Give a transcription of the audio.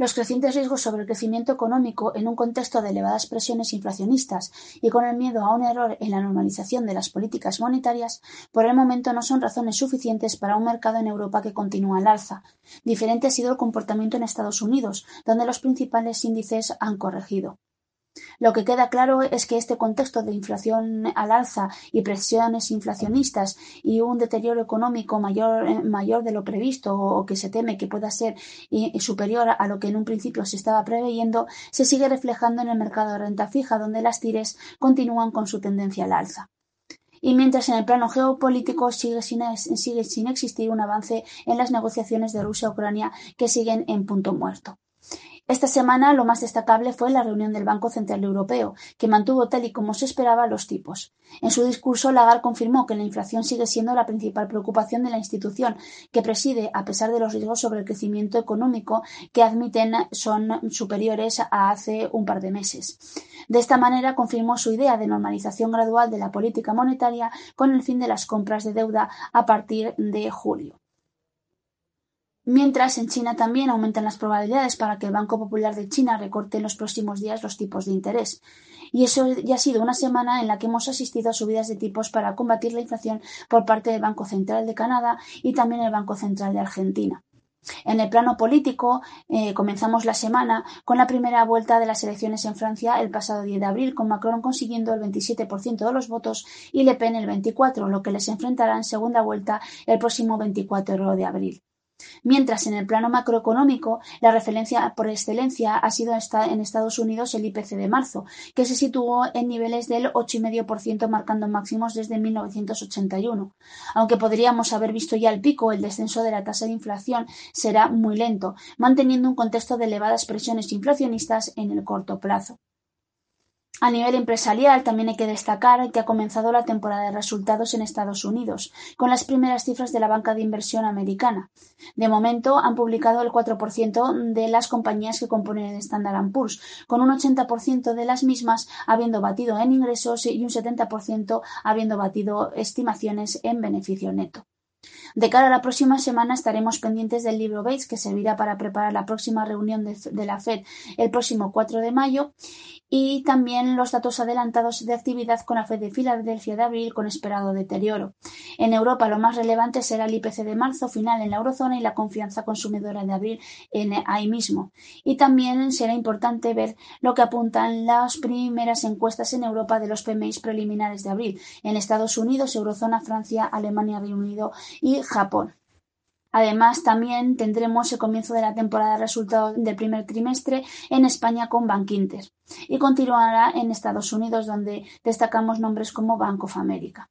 Los crecientes riesgos sobre el crecimiento económico en un contexto de elevadas presiones inflacionistas y con el miedo a un error en la normalización de las políticas monetarias, por el momento no son razones suficientes para un mercado en Europa que continúa al alza. Diferente ha sido el comportamiento en Estados Unidos, donde los principales índices han corregido. Lo que queda claro es que este contexto de inflación al alza y presiones inflacionistas y un deterioro económico mayor, eh, mayor de lo previsto o que se teme que pueda ser superior a lo que en un principio se estaba preveyendo, se sigue reflejando en el mercado de renta fija, donde las tires continúan con su tendencia al alza. Y mientras en el plano geopolítico sigue sin, sigue sin existir un avance en las negociaciones de Rusia-Ucrania que siguen en punto muerto. Esta semana lo más destacable fue la reunión del Banco Central Europeo, que mantuvo tal y como se esperaba los tipos. En su discurso, Lagarde confirmó que la inflación sigue siendo la principal preocupación de la institución, que preside a pesar de los riesgos sobre el crecimiento económico que admiten son superiores a hace un par de meses. De esta manera, confirmó su idea de normalización gradual de la política monetaria con el fin de las compras de deuda a partir de julio. Mientras, en China también aumentan las probabilidades para que el Banco Popular de China recorte en los próximos días los tipos de interés. Y eso ya ha sido una semana en la que hemos asistido a subidas de tipos para combatir la inflación por parte del Banco Central de Canadá y también el Banco Central de Argentina. En el plano político, eh, comenzamos la semana con la primera vuelta de las elecciones en Francia el pasado 10 de abril, con Macron consiguiendo el 27% de los votos y Le Pen el 24%, lo que les enfrentará en segunda vuelta el próximo 24 de abril. Mientras en el plano macroeconómico, la referencia por excelencia ha sido en Estados Unidos el IPC de marzo, que se situó en niveles del 8,5% marcando máximos desde 1981. Aunque podríamos haber visto ya el pico, el descenso de la tasa de inflación será muy lento, manteniendo un contexto de elevadas presiones inflacionistas en el corto plazo. A nivel empresarial, también hay que destacar que ha comenzado la temporada de resultados en Estados Unidos, con las primeras cifras de la banca de inversión americana. De momento, han publicado el 4% de las compañías que componen el Standard Poor's, con un 80% de las mismas habiendo batido en ingresos y un 70% habiendo batido estimaciones en beneficio neto. De cara a la próxima semana estaremos pendientes del libro Bates, que servirá para preparar la próxima reunión de, la FED el próximo 4 de mayo, y también los datos adelantados de actividad con la FED de Filadelfia de abril con esperado deterioro. En Europa lo más relevante será el IPC de marzo final en la eurozona y la confianza consumidora de abril en ahí mismo. Y también será importante ver lo que apuntan las primeras encuestas en Europa de los PMI preliminares de abril en Estados Unidos, eurozona, Francia, Alemania, Reino Unido Japón. Además, también tendremos el comienzo de la temporada de resultados del primer trimestre en España con Bankinter y continuará en Estados Unidos, donde destacamos nombres como Bank of America.